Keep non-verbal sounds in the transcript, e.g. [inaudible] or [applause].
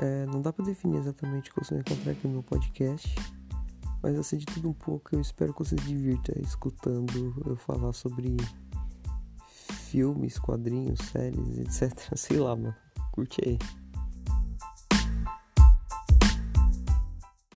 É, não dá para definir exatamente o que você vai encontrar aqui no meu podcast, mas assim de tudo um pouco. Eu espero que você se divirta escutando eu falar sobre filmes, quadrinhos, séries, etc. [laughs] Sei lá, mano. Curte aí.